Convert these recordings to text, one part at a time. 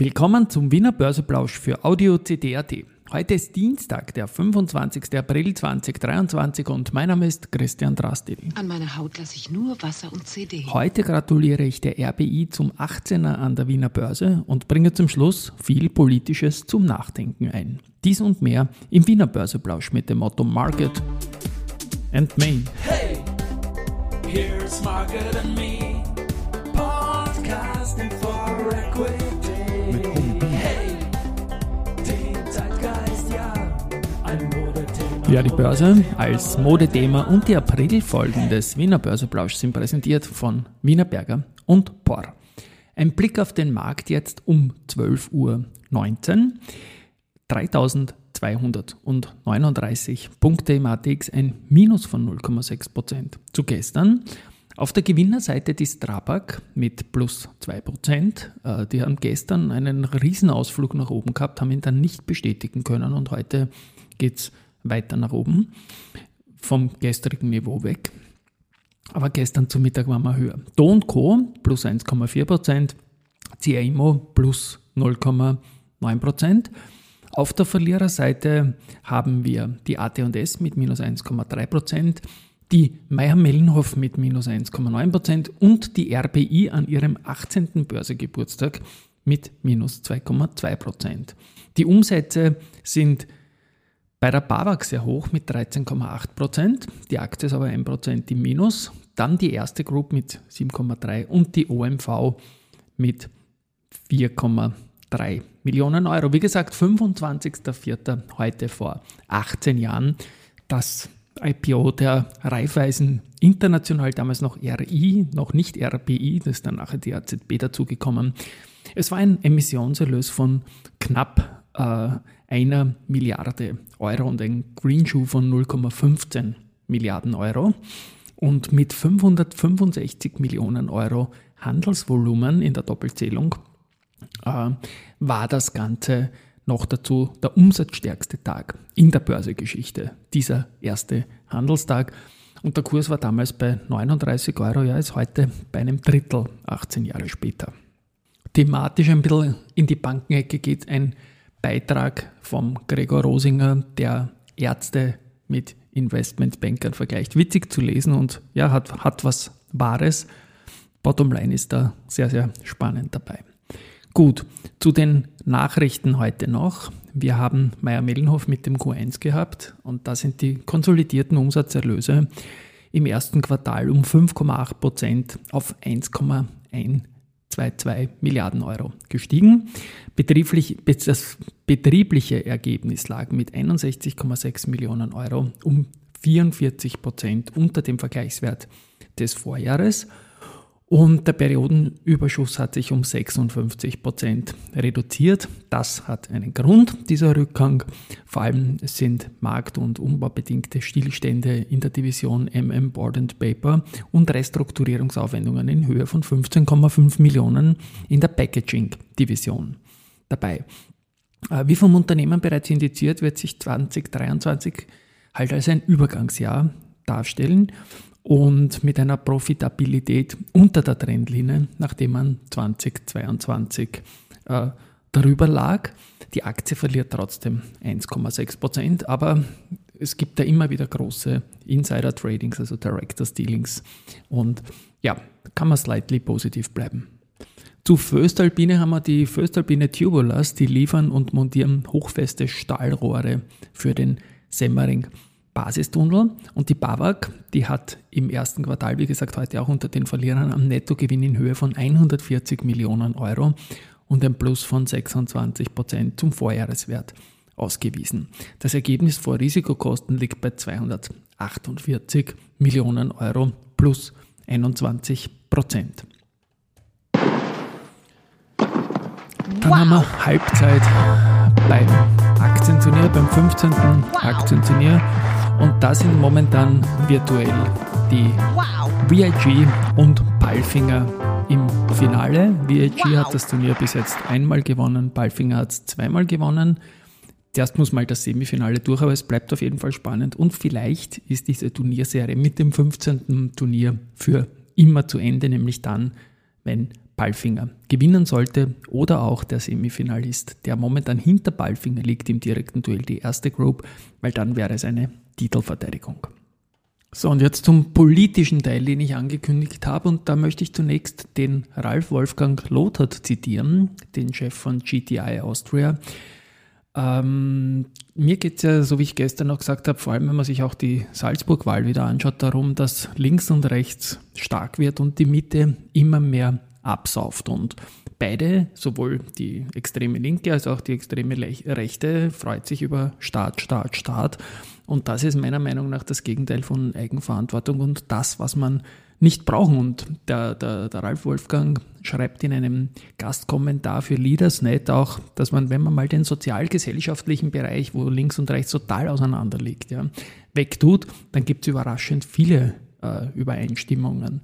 Willkommen zum Wiener Börseplausch für Audio CD.at. Heute ist Dienstag, der 25. April 2023 und mein Name ist Christian Drastil. An meiner Haut lasse ich nur Wasser und CD. Heute gratuliere ich der RBI zum 18er an der Wiener Börse und bringe zum Schluss viel Politisches zum Nachdenken ein. Dies und mehr im Wiener Börseplausch mit dem Motto Market and Me. Hey, here's Market and Me. Podcasting for Equity. Ja, die Börse als Modethema und die Aprilfolgen des Wiener Börseplausch sind präsentiert von Wiener Berger und Por. Ein Blick auf den Markt jetzt um 12.19 Uhr. 3239 Punkte im ATX, ein Minus von 0,6% zu gestern. Auf der Gewinnerseite die Strabag mit plus 2%. Äh, die haben gestern einen Riesenausflug nach oben gehabt, haben ihn dann nicht bestätigen können und heute geht es weiter nach oben vom gestrigen Niveau weg. Aber gestern zu Mittag waren wir höher. Do Co. plus 1,4%, CIMO plus 0,9%. Auf der Verliererseite haben wir die AT&S mit minus 1,3%, die Meier-Mellenhof mit minus 1,9% und die RBI an ihrem 18. Börsegeburtstag mit minus 2,2%. Die Umsätze sind bei der BAWAG sehr hoch mit 13,8% Die Aktie ist aber 1% im Minus. Dann die erste Group mit 7,3 und die OMV mit 4,3 Millionen Euro. Wie gesagt, 25.04. heute vor 18 Jahren das IPO der Raiffeisen International, damals noch RI, noch nicht RBI, das ist dann nachher die AZB dazugekommen. Es war ein Emissionserlös von knapp äh, einer Milliarde Euro und ein Greenshoe von 0,15 Milliarden Euro. Und mit 565 Millionen Euro Handelsvolumen in der Doppelzählung äh, war das Ganze noch dazu der umsatzstärkste Tag in der Börsegeschichte, dieser erste Handelstag. Und der Kurs war damals bei 39 Euro, ja, ist heute bei einem Drittel 18 Jahre später. Thematisch ein bisschen in die Bankenecke geht ein Beitrag vom Gregor Rosinger, der Ärzte mit Investmentbankern vergleicht. Witzig zu lesen und ja, hat, hat was Wahres. Bottomline ist da sehr, sehr spannend dabei. Gut, zu den Nachrichten heute noch. Wir haben Meier-Mellenhof mit dem Q1 gehabt und da sind die konsolidierten Umsatzerlöse im ersten Quartal um 5,8 Prozent auf 1,1 2,2 Milliarden Euro gestiegen. Betrieblich, das betriebliche Ergebnis lag mit 61,6 Millionen Euro um 44 Prozent unter dem Vergleichswert des Vorjahres und der Periodenüberschuss hat sich um 56 Prozent reduziert. Das hat einen Grund, dieser Rückgang. Vor allem sind markt- und umbaubedingte Stillstände in der Division MM Board and Paper und Restrukturierungsaufwendungen in Höhe von 15,5 Millionen in der Packaging-Division dabei. Äh, wie vom Unternehmen bereits indiziert, wird sich 2023 halt als ein Übergangsjahr darstellen und mit einer Profitabilität unter der Trendlinie, nachdem man 2022 äh, darüber lag. Die Aktie verliert trotzdem 1,6 Prozent, aber es gibt da immer wieder große Insider-Tradings, also Director-Dealings und ja, kann man slightly positiv bleiben. Zu Föstalpine haben wir die Föstalpine Tubulars, die liefern und montieren hochfeste Stahlrohre für den Semmering Basistunnel und die BAWAG, die hat im ersten Quartal, wie gesagt, heute auch unter den Verlierern einen Nettogewinn in Höhe von 140 Millionen Euro und ein Plus von 26 Prozent zum Vorjahreswert ausgewiesen. Das Ergebnis vor Risikokosten liegt bei 248 Millionen Euro plus 21 Prozent. Dann wow. haben wir Halbzeit beim Aktienturnier, beim 15. Wow. Aktienturnier. Und da sind momentan virtuell die VIG und Palfinger im Finale. VIG wow. hat das Turnier bis jetzt einmal gewonnen, Palfinger hat es zweimal gewonnen. Zuerst muss mal das Semifinale durch, aber es bleibt auf jeden Fall spannend. Und vielleicht ist diese Turnierserie mit dem 15. Turnier für immer zu Ende, nämlich dann, wenn Palfinger gewinnen sollte oder auch der Semifinalist, der momentan hinter Palfinger liegt im direkten Duell, die erste Group, weil dann wäre es eine Titelverteidigung. So, und jetzt zum politischen Teil, den ich angekündigt habe. Und da möchte ich zunächst den Ralf Wolfgang Lothar zitieren, den Chef von GTI Austria. Ähm, mir geht es ja, so wie ich gestern noch gesagt habe, vor allem wenn man sich auch die Salzburg-Wahl wieder anschaut, darum, dass links und rechts stark wird und die Mitte immer mehr absauft. Und beide, sowohl die extreme Linke als auch die extreme Rechte, freut sich über Staat, Staat, Staat. Und das ist meiner Meinung nach das Gegenteil von Eigenverantwortung und das, was man nicht brauchen. Und der, der, der Ralf Wolfgang schreibt in einem Gastkommentar für Leadersnet auch, dass man, wenn man mal den sozialgesellschaftlichen Bereich, wo links und rechts total auseinander liegt, ja, wegtut, dann gibt es überraschend viele äh, Übereinstimmungen.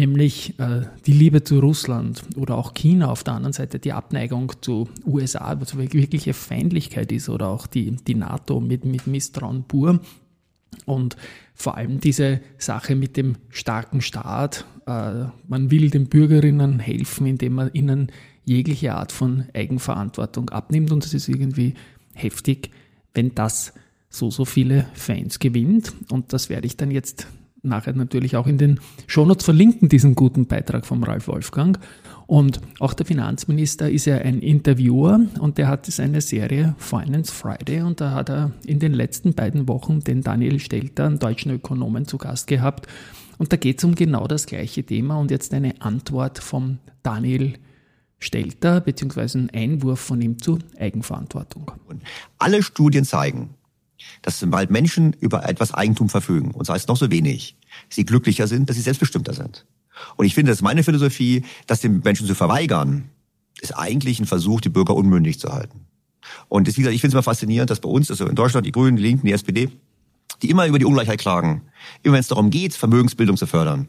Nämlich äh, die Liebe zu Russland oder auch China auf der anderen Seite, die Abneigung zu USA, was wirkliche Feindlichkeit ist, oder auch die, die NATO mit, mit Misstrauen pur. Und vor allem diese Sache mit dem starken Staat. Äh, man will den Bürgerinnen helfen, indem man ihnen jegliche Art von Eigenverantwortung abnimmt. Und es ist irgendwie heftig, wenn das so, so viele Fans gewinnt. Und das werde ich dann jetzt nachher natürlich auch in den Shownotes verlinken, diesen guten Beitrag vom Ralf Wolfgang. Und auch der Finanzminister ist ja ein Interviewer und der hat seine Serie Finance Friday und da hat er in den letzten beiden Wochen den Daniel Stelter, einen deutschen Ökonomen, zu Gast gehabt. Und da geht es um genau das gleiche Thema und jetzt eine Antwort vom Daniel Stelter, beziehungsweise ein Einwurf von ihm zu Eigenverantwortung. Alle Studien zeigen, dass sobald Menschen über etwas Eigentum verfügen, und sei es noch so wenig, sie glücklicher sind, dass sie selbstbestimmter sind. Und ich finde, das ist meine Philosophie, das den Menschen zu verweigern, ist eigentlich ein Versuch, die Bürger unmündig zu halten. Und das, wie gesagt, ich finde es immer faszinierend, dass bei uns, also in Deutschland, die Grünen, die Linken, die SPD, die immer über die Ungleichheit klagen, immer wenn es darum geht, Vermögensbildung zu fördern,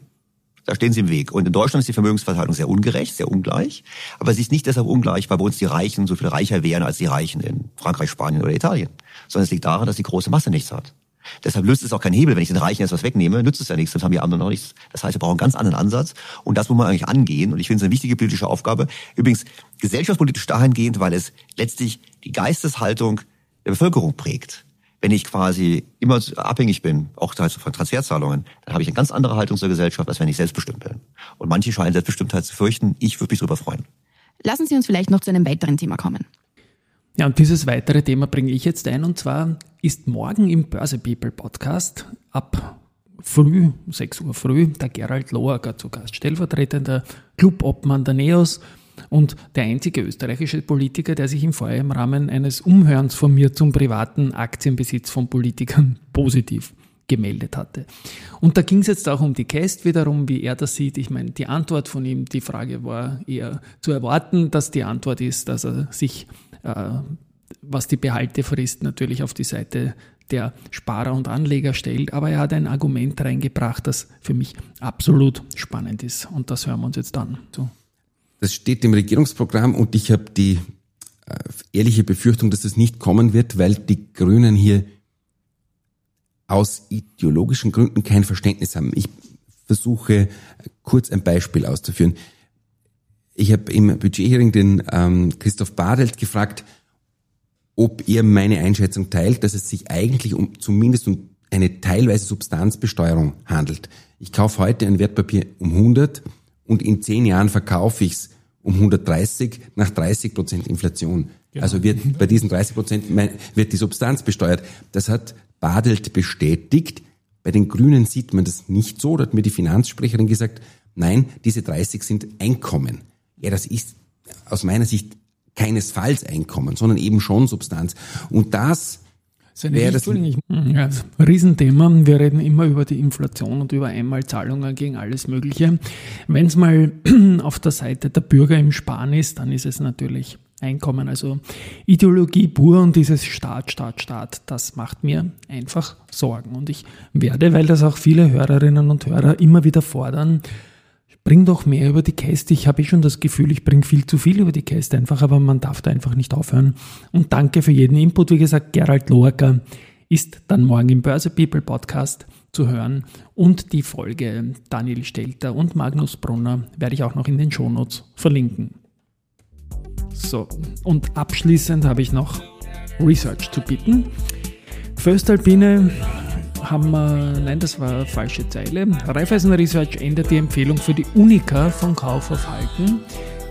da stehen sie im Weg. Und in Deutschland ist die Vermögensverteilung sehr ungerecht, sehr ungleich. Aber sie ist nicht deshalb ungleich, weil bei uns die Reichen so viel reicher wären als die Reichen in Frankreich, Spanien oder Italien. Sondern es liegt daran, dass die große Masse nichts hat. Deshalb löst es auch keinen Hebel. Wenn ich den Reichen jetzt was wegnehme, nützt es ja nichts, dann haben die anderen noch nichts. Das heißt, wir brauchen einen ganz anderen Ansatz. Und das muss man eigentlich angehen. Und ich finde es eine wichtige politische Aufgabe. Übrigens, gesellschaftspolitisch dahingehend, weil es letztlich die Geisteshaltung der Bevölkerung prägt. Wenn ich quasi immer abhängig bin, auch von Transferzahlungen, dann habe ich eine ganz andere Haltung zur Gesellschaft, als wenn ich selbstbestimmt bin. Und manche scheinen Selbstbestimmtheit zu fürchten. Ich würde mich darüber freuen. Lassen Sie uns vielleicht noch zu einem weiteren Thema kommen. Ja, und dieses weitere Thema bringe ich jetzt ein und zwar ist morgen im Börse People Podcast ab früh, 6 Uhr früh, der Gerald Loager zu Gast, stellvertretender Clubobmann der NEOS und der einzige österreichische Politiker, der sich im Vorjahr im Rahmen eines Umhörens von mir zum privaten Aktienbesitz von Politikern positiv gemeldet hatte. Und da ging es jetzt auch um die Cast wiederum, wie er das sieht. Ich meine, die Antwort von ihm, die Frage war eher zu erwarten, dass die Antwort ist, dass er sich äh, was die Behaltefrist natürlich auf die Seite der Sparer und Anleger stellt. Aber er hat ein Argument reingebracht, das für mich absolut spannend ist. Und das hören wir uns jetzt an. So. Das steht im Regierungsprogramm und ich habe die äh, ehrliche Befürchtung, dass das nicht kommen wird, weil die Grünen hier aus ideologischen Gründen kein Verständnis haben. Ich versuche kurz ein Beispiel auszuführen. Ich habe im Budgethearing den ähm, Christoph Badelt gefragt, ob er meine Einschätzung teilt, dass es sich eigentlich um zumindest um eine teilweise Substanzbesteuerung handelt. Ich kaufe heute ein Wertpapier um 100 und in zehn Jahren verkaufe ich es um 130 nach 30 Prozent Inflation. Genau. Also wird bei diesen 30 Prozent wird die Substanz besteuert. Das hat Badelt bestätigt. Bei den Grünen sieht man das nicht so. Da hat mir die Finanzsprecherin gesagt, nein, diese 30 sind Einkommen. Ja, das ist aus meiner Sicht keinesfalls Einkommen, sondern eben schon Substanz. Und das wäre das. Ja, Riesenthema. Wir reden immer über die Inflation und über Einmalzahlungen gegen alles Mögliche. Wenn es mal auf der Seite der Bürger im Sparen ist, dann ist es natürlich Einkommen. Also Ideologie pur und dieses Staat, Staat, Staat, das macht mir einfach Sorgen. Und ich werde, weil das auch viele Hörerinnen und Hörer immer wieder fordern, bring doch mehr über die Käste. Ich habe eh schon das Gefühl, ich bringe viel zu viel über die Käste einfach, aber man darf da einfach nicht aufhören. Und danke für jeden Input. Wie gesagt, Gerald Loacker ist dann morgen im Börse People Podcast zu hören. Und die Folge Daniel Stelter und Magnus Brunner werde ich auch noch in den Shownotes verlinken. So, und abschließend habe ich noch Research zu bieten. Föstalpine haben wir, nein, das war falsche Zeile. Raiffeisen Research ändert die Empfehlung für die Unica von Kauf auf Halten,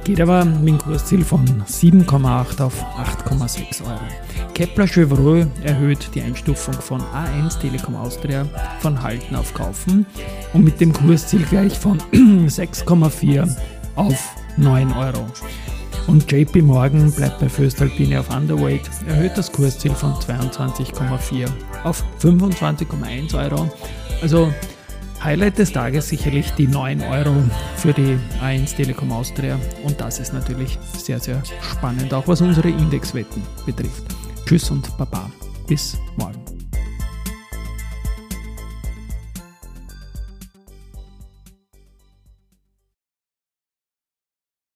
geht aber mit dem Kursziel von 7,8 auf 8,6 Euro. Kepler Chevreux erhöht die Einstufung von A1 Telekom Austria von Halten auf Kaufen und mit dem Kursziel gleich von 6,4 auf 9 Euro. Und JP Morgan bleibt bei Föstalpine auf Underweight, erhöht das Kursziel von 22,4 auf 25,1 Euro. Also Highlight des Tages sicherlich die 9 Euro für die A1 Telekom Austria. Und das ist natürlich sehr, sehr spannend, auch was unsere Indexwetten betrifft. Tschüss und Baba. Bis morgen.